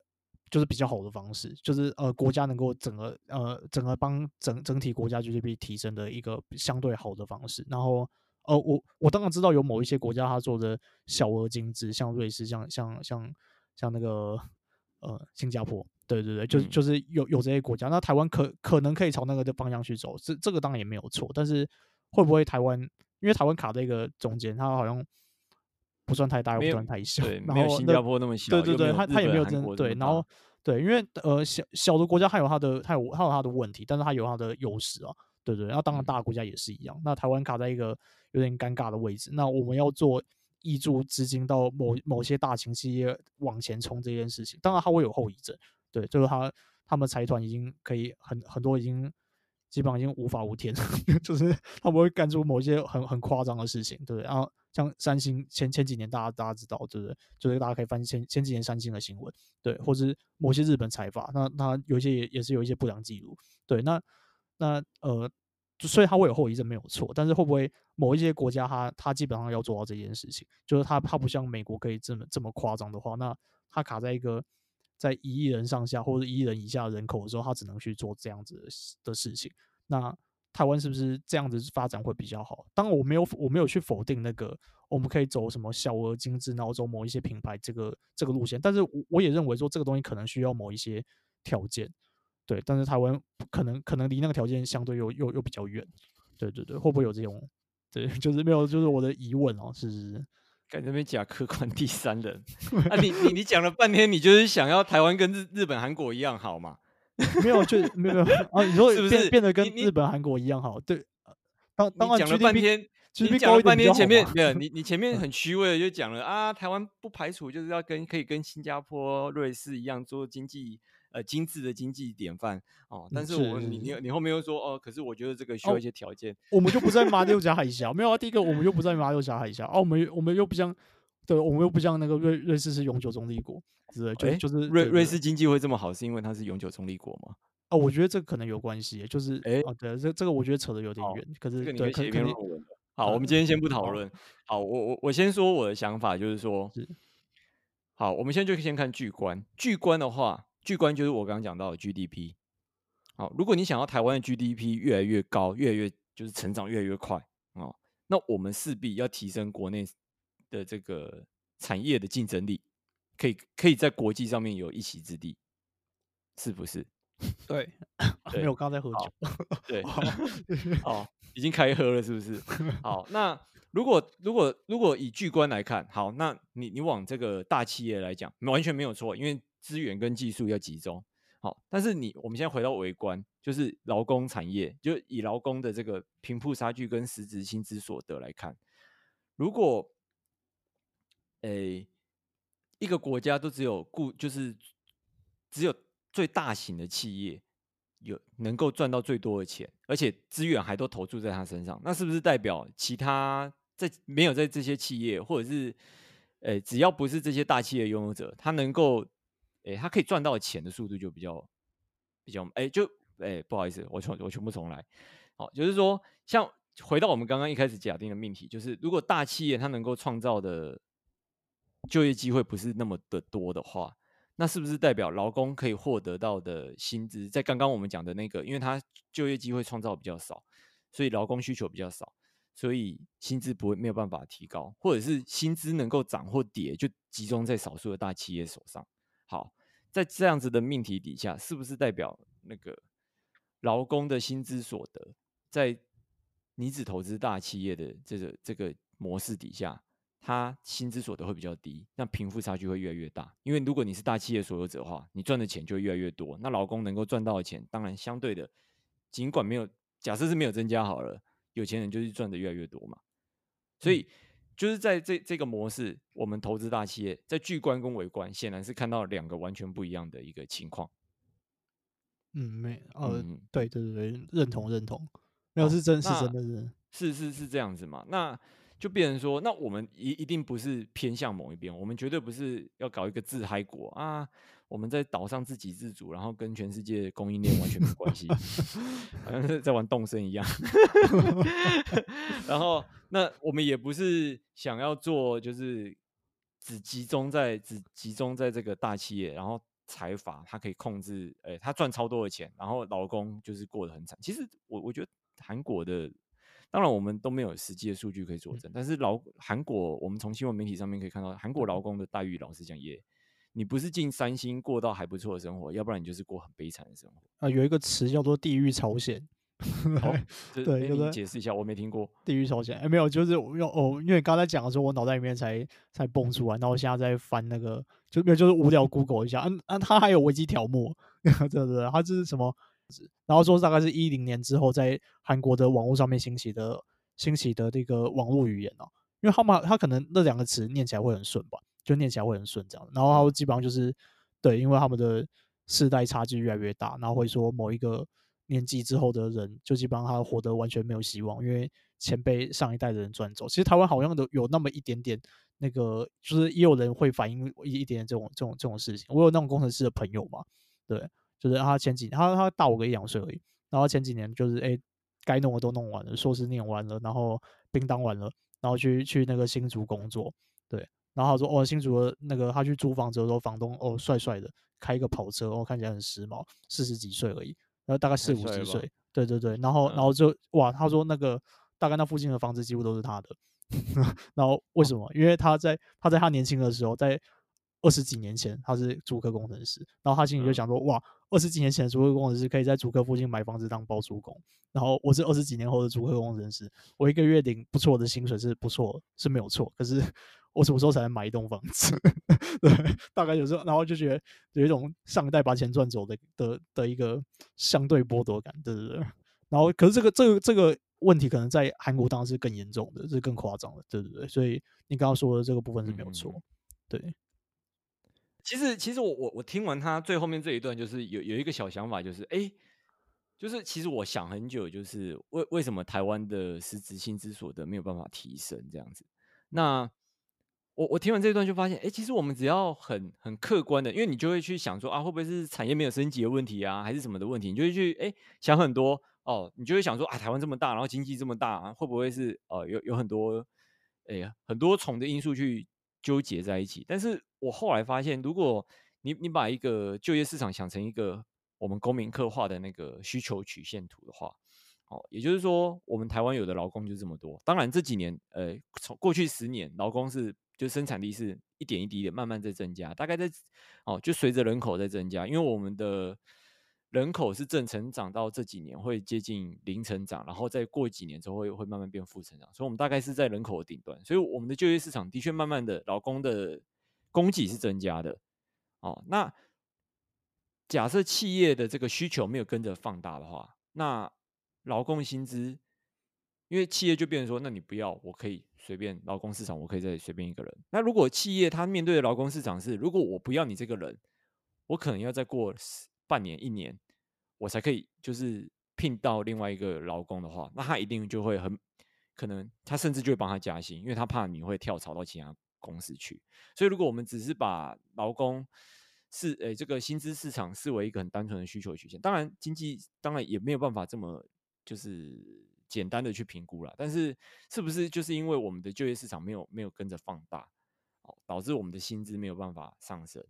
就是比较好的方式，就是呃国家能够整个呃整个帮整整体国家 GDP 提升的一个相对好的方式，然后。呃，我我当然知道有某一些国家它做的小额精致，像瑞士，像像像像那个呃新加坡，对对对，就是就是有有这些国家，那台湾可可能可以朝那个的方向去走，这这个当然也没有错，但是会不会台湾，因为台湾卡在一个中间，它好像不算太大，又不算太小，对，没有新加坡那么小，对对对，它它也没有真对，然后对，因为呃小小的国家它有它的它有它有它的问题，但是它有它的优势啊，对对，然后当然大的国家也是一样，那台湾卡在一个。有点尴尬的位置，那我们要做挹注资金到某某些大型企业往前冲这件事情，当然它会有后遗症，对，就是他他们财团已经可以很很多已经基本上已经无法无天，就是他们会干出某些很很夸张的事情，对不对？然后像三星前前几年大家大家知道，对不对？就是大家可以翻前前几年三星的新闻，对，或者是某些日本财阀，那那有一些也也是有一些不良记录，对，那那呃。所以它会有后遗症没有错，但是会不会某一些国家它它基本上要做到这件事情，就是它它不像美国可以这么这么夸张的话，那它卡在一个在一亿人上下或者一亿人以下人口的时候，它只能去做这样子的事情。那台湾是不是这样子发展会比较好？当然我没有我没有去否定那个我们可以走什么小额精致，然后走某一些品牌这个这个路线，但是我我也认为说这个东西可能需要某一些条件。对，但是台湾可能可能离那个条件相对又又又比较远，对对对，会不会有这种？对，就是没有，就是我的疑问哦，是是是。在那边假客观第三人 啊你！你你你讲了半天，你就是想要台湾跟日日本、韩国一样好嘛？没有，就没有没有啊！你说是不是变得跟日本、韩国一样好？对，当当然讲了半天，你讲了半天前面没有你，你前面很虚伪的就讲了啊，台湾不排除就是要跟可以跟新加坡、瑞士一样做经济。呃，精致的经济典范哦，但是我是你你你后面又说哦，可是我觉得这个需要一些条件，哦，我们就不在 马六甲海峡，没有啊。第一个，我们又不在马六甲海峡，哦，我们我们又不像，对，我们又不像那个瑞瑞士是永久中立国，是就、欸、就是瑞瑞士经济会这么好，是因为它是永久中立国吗？哦，我觉得这可能有关系，就是哎，欸哦、对，这这个我觉得扯得有点远，可是对，可可好，我们今天先不讨论，好，我我我先说我的想法，就是说，是好，我们现在就先看巨观，巨观的话。巨观就是我刚刚讲到的 GDP，好，如果你想要台湾的 GDP 越来越高，越来越就是成长越来越快哦，那我们势必要提升国内的这个产业的竞争力，可以可以在国际上面有一席之地，是不是？对，没有，我刚刚在喝酒，对，哦，已经开喝了，是不是？好，那如果如果如果以巨观来看，好，那你你往这个大企业来讲，完全没有错，因为。资源跟技术要集中，好，但是你我们现在回到微观，就是劳工产业，就以劳工的这个贫富差距跟实质薪资所得来看，如果，诶、一个国家都只有固，就是只有最大型的企业有能够赚到最多的钱，而且资源还都投注在他身上，那是不是代表其他在没有在这些企业，或者是诶、只要不是这些大企业拥有者，他能够哎、欸，他可以赚到钱的速度就比较比较哎、欸，就哎、欸，不好意思，我全我全部重来。好，就是说，像回到我们刚刚一开始假定的命题，就是如果大企业它能够创造的就业机会不是那么的多的话，那是不是代表劳工可以获得到的薪资，在刚刚我们讲的那个，因为他就业机会创造比较少，所以劳工需求比较少，所以薪资不会没有办法提高，或者是薪资能够涨或跌，就集中在少数的大企业手上。好。在这样子的命题底下，是不是代表那个劳工的薪资所得，在你只投资大企业的这个这个模式底下，他薪资所得会比较低，那贫富差距会越来越大。因为如果你是大企业所有者的话，你赚的钱就会越来越多，那劳工能够赚到的钱，当然相对的，尽管没有假设是没有增加好了，有钱人就是赚的越来越多嘛，所以。嗯就是在这这个模式，我们投资大企业，在巨观跟微观，显然是看到两个完全不一样的一个情况。嗯，没，呃，嗯、对对对，认同认同，没有是真，是真的是，是是是这样子嘛？那就变成说，那我们一一定不是偏向某一边，我们绝对不是要搞一个自嗨国啊。我们在岛上自给自足，然后跟全世界供应链完全没关系，好像是在玩动身一样。然后，那我们也不是想要做，就是只集中在只集中在这个大企业，然后财阀他可以控制，哎、欸，他赚超多的钱，然后劳工就是过得很惨。其实我我觉得韩国的，当然我们都没有实际的数据可以佐证，但是劳韩国，我们从新闻媒体上面可以看到，韩国劳工的待遇，老实讲也。你不是进三星过到还不错的生活，要不然你就是过很悲惨的生活啊。有一个词叫做“地狱朝鲜”，好，对，你解释一下，我没听过“地狱朝鲜”。哎，没有，就是用哦，因为刚才讲的时候，我脑袋里面才才蹦出来，然后我现在在翻那个，就没有，就是无聊 Google 一下，嗯嗯，它还有维基条目，对对对，他这是什么？然后说大概是一零年之后，在韩国的网络上面兴起的兴起的这个网络语言哦，因为他们他可能那两个词念起来会很顺吧。就念起来会很顺这样，然后他基本上就是对，因为他们的世代差距越来越大，然后会说某一个年纪之后的人，就基本上他活得完全没有希望，因为钱被上一代的人赚走。其实台湾好像都有那么一点点那个，就是也有人会反映一一点点这种这种这种事情。我有那种工程师的朋友嘛，对，就是他前几年他他大我个一两岁而已，然后前几年就是哎该弄的都弄完了，硕士念完了，然后兵当完了，然后去去那个新竹工作，对。然后他说：“哦，新竹的那个他去租房子的时候，房东哦帅帅的，开一个跑车，哦看起来很时髦，四十几岁而已，然后大概四五十岁，对对对。然后然后就哇，他说那个大概那附近的房子几乎都是他的。然后为什么？因为他在他在他年轻的时候，在二十几年前他是租客工程师，然后他心里就想说：哇，二十几年前的租客工程师可以在租客附近买房子当包租公，然后我是二十几年后的租客工程师，我一个月领不错的薪水是不错，是没有错，可是。”我什么时候才能买一栋房子？对，大概就是，然后就觉得有一种上一代把钱赚走的的的一个相对剥夺感，对对对。然后，可是这个这个这个问题可能在韩国当然是更严重的，是更夸张的，对对对。所以你刚刚说的这个部分是没有错，对。其实，其实我我我听完他最后面这一段，就是有有一个小想法，就是哎。就是其实我想很久，就是为为什么台湾的实质薪资所得没有办法提升这样子？那我我听完这一段就发现，哎，其实我们只要很很客观的，因为你就会去想说啊，会不会是产业没有升级的问题啊，还是什么的问题？你就会去哎想很多哦，你就会想说啊，台湾这么大，然后经济这么大，会不会是呃有有很多哎很多重的因素去纠结在一起？但是我后来发现，如果你你把一个就业市场想成一个。我们公民刻画的那个需求曲线图的话，哦，也就是说，我们台湾有的劳工就这么多。当然这几年，呃，从过去十年，劳工是就生产力是一点一滴的慢慢在增加，大概在哦，就随着人口在增加，因为我们的人口是正成长到这几年会接近零成长，然后再过几年之后会会慢慢变负成长，所以我们大概是在人口的顶端，所以我们的就业市场的确慢慢的劳工的供给是增加的，哦，那。假设企业的这个需求没有跟着放大的话，那劳工薪资，因为企业就变成说，那你不要，我可以随便劳工市场，我可以再随便一个人。那如果企业它面对的劳工市场是，如果我不要你这个人，我可能要再过半年一年，我才可以就是聘到另外一个劳工的话，那他一定就会很可能，他甚至就会帮他加薪，因为他怕你会跳槽到其他公司去。所以如果我们只是把劳工是诶、欸，这个薪资市场视为一个很单纯的需求曲线。当然，经济当然也没有办法这么就是简单的去评估了。但是，是不是就是因为我们的就业市场没有没有跟着放大，哦，导致我们的薪资没有办法上升？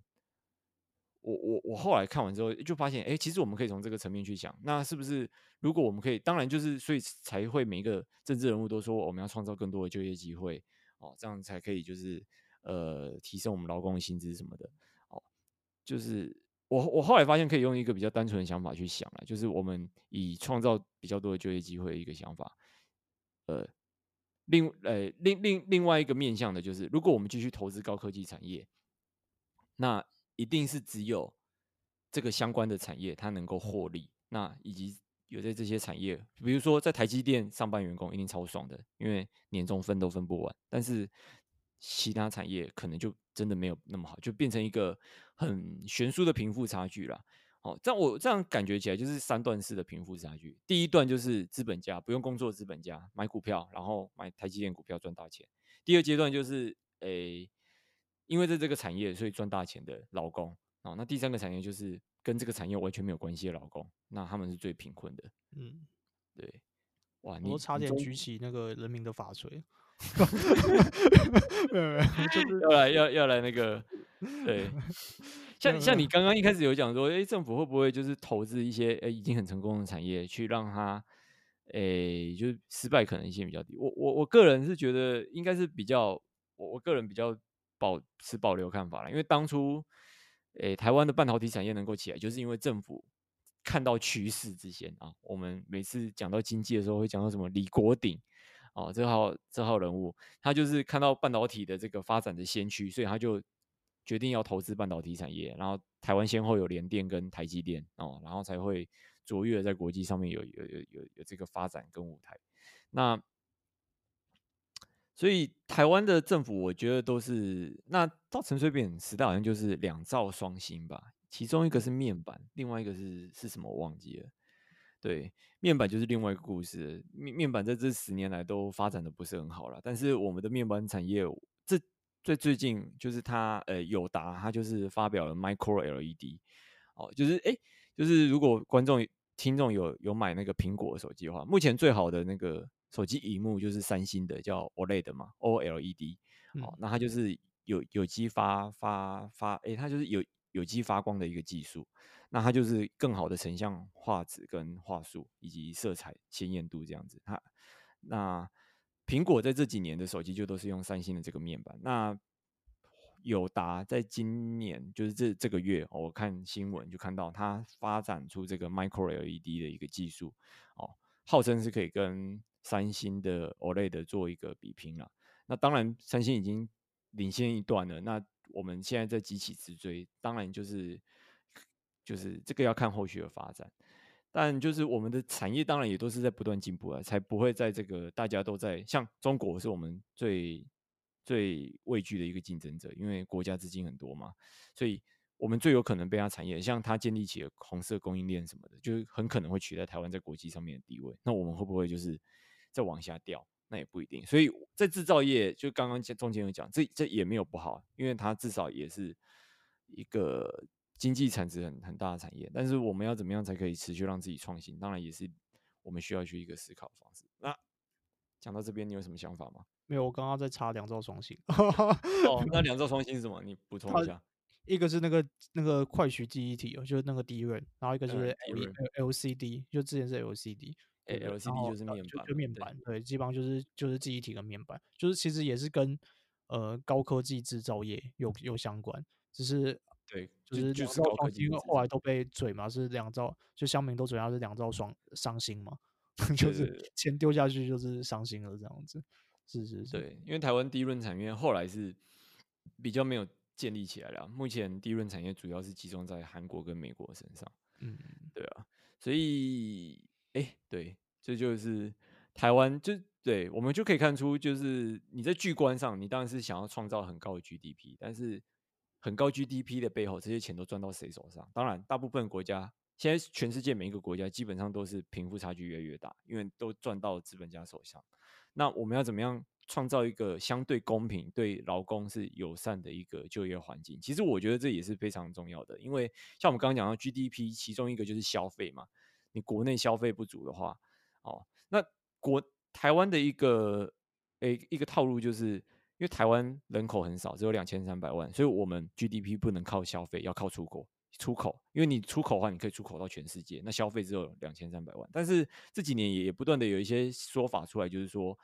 我我我后来看完之后就发现，哎、其实我们可以从这个层面去想，那是不是如果我们可以，当然就是所以才会每一个政治人物都说我们要创造更多的就业机会，哦，这样才可以就是呃提升我们劳工的薪资什么的。哦就是我我后来发现可以用一个比较单纯的想法去想了，就是我们以创造比较多的就业机会一个想法，呃，另呃另另另外一个面向的就是，如果我们继续投资高科技产业，那一定是只有这个相关的产业它能够获利，那以及有在这些产业，比如说在台积电上班员工一定超爽的，因为年终分都分不完，但是其他产业可能就真的没有那么好，就变成一个。很悬殊的贫富差距啦，哦，这样我这样感觉起来就是三段式的贫富差距。第一段就是资本家不用工作，资本家买股票，然后买台积电股票赚大钱。第二阶段就是诶、欸，因为在这个产业所以赚大钱的劳工，哦，那第三个产业就是跟这个产业完全没有关系的劳工，那他们是最贫困的。嗯，对，哇，你差点举起那个人民的法锤，没 有没有，就是要来要要来那个。对，像像你刚刚一开始有讲说，哎、欸，政府会不会就是投资一些哎、欸、已经很成功的产业，去让它，哎、欸，就是失败可能性比较低？我我我个人是觉得应该是比较，我我个人比较保持保留看法了，因为当初，哎、欸，台湾的半导体产业能够起来，就是因为政府看到趋势之先啊。我们每次讲到经济的时候，会讲到什么李国鼎。哦，这号这号人物，他就是看到半导体的这个发展的先驱，所以他就。决定要投资半导体产业，然后台湾先后有联电跟台积电哦，然后才会卓越在国际上面有有有有有这个发展跟舞台。那所以台湾的政府，我觉得都是那到陈水扁时代好像就是两兆双星吧，其中一个是面板，另外一个是是什么我忘记了。对，面板就是另外一个故事，面面板在这十年来都发展的不是很好了，但是我们的面板产业这。最最近就是它呃友达它就是发表了 Micro LED 哦，就是哎、欸，就是如果观众听众有有买那个苹果手机的话，目前最好的那个手机荧幕就是三星的叫 OLED 嘛，OLED 哦，那它就是有有机发发发哎、欸，它就是有有机发光的一个技术，那它就是更好的成像画质跟画素以及色彩鲜艳度这样子，它那。苹果在这几年的手机就都是用三星的这个面板。那友达在今年就是这这个月，我看新闻就看到它发展出这个 Micro LED 的一个技术，哦，号称是可以跟三星的 OLED 做一个比拼了。那当然，三星已经领先一段了，那我们现在在急起直追，当然就是就是这个要看后续的发展。但就是我们的产业当然也都是在不断进步啊，才不会在这个大家都在像中国是我们最最畏惧的一个竞争者，因为国家资金很多嘛，所以我们最有可能被它产业，像它建立起了红色供应链什么的，就很可能会取代台湾在国际上面的地位。那我们会不会就是再往下掉？那也不一定。所以在制造业，就刚刚中间有讲，这这也没有不好，因为它至少也是一个。经济产值很很大的产业，但是我们要怎么样才可以持续让自己创新？当然也是我们需要去一个思考的方式。那讲到这边，你有什么想法吗？没有，我刚刚在查两兆双星。哦，那两兆双新是什么？你补充一下。一个是那个那个快取记忆体，就是那个 DRAM，然后一个就是 LCD，就之前是 LCD。欸、LCD 就是面板，就面板，对，基本上就是就是记忆体跟面板，就是其实也是跟呃高科技制造业有有相关，只是。对，就是就是高科技，因为后来都被嘴嘛，是两兆，就乡民都嘴他是两兆双伤心嘛，就是钱丢下去就是伤心了这样子，是是是。对，因为台湾低润产业后来是比较没有建立起来了，目前低润产业主要是集中在韩国跟美国身上。嗯，对啊，所以哎、欸，对，这就是台湾，就对我们就可以看出，就是你在巨观上，你当然是想要创造很高的 GDP，但是。很高 GDP 的背后，这些钱都赚到谁手上？当然，大部分国家现在全世界每一个国家基本上都是贫富差距越来越大，因为都赚到资本家手上。那我们要怎么样创造一个相对公平、对劳工是友善的一个就业环境？其实我觉得这也是非常重要的，因为像我们刚刚讲到 GDP，其中一个就是消费嘛。你国内消费不足的话，哦，那国台湾的一个诶一个套路就是。因为台湾人口很少，只有两千三百万，所以我们 GDP 不能靠消费，要靠出口。出口，因为你出口的话，你可以出口到全世界。那消费只有两千三百万，但是这几年也不断的有一些说法出来，就是说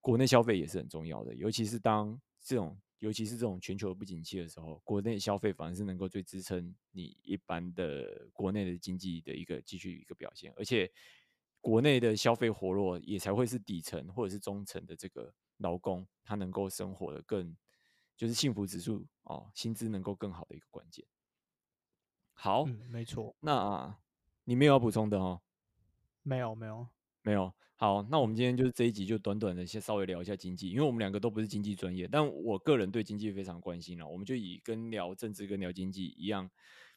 国内消费也是很重要的，尤其是当这种，尤其是这种全球不景气的时候，国内消费反而是能够最支撑你一般的国内的经济的一个继续一个表现，而且国内的消费活络也才会是底层或者是中层的这个。劳工他能够生活的更，就是幸福指数哦，薪资能够更好的一个关键。好，嗯、没错。那、啊、你没有要补充的哦？没有，没有，没有。好，那我们今天就是这一集就短短的先稍微聊一下经济，因为我们两个都不是经济专业，但我个人对经济非常关心了。我们就以跟聊政治跟聊经济一样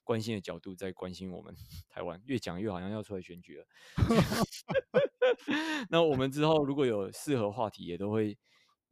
关心的角度在关心我们 台湾，越讲越好像要出来选举了。那我们之后如果有适合话题，也都会。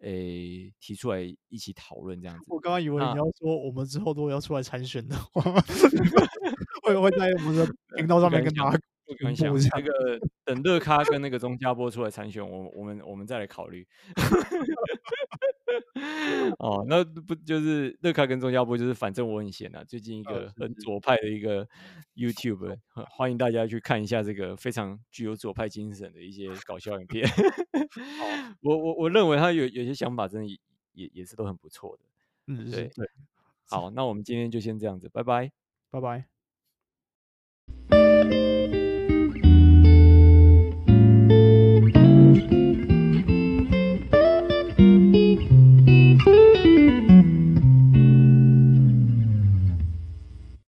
诶、欸，提出来一起讨论这样子。我刚刚以为你要说我们之后都要出来参选的话，会会在我们的频道上面跟大家分享。那个 等乐咖跟那个钟佳播出来参选，我我们我们再来考虑。哦，那不就是乐咖跟钟佳播？就是反正我很闲啊，最近一个很左派的一个 YouTube，欢迎大家去看一下这个非常具有左派精神的一些搞笑影片。我我我认为他有有些想法，真的也也也是都很不错的。嗯，对对。好，那我们今天就先这样子，拜拜，拜拜。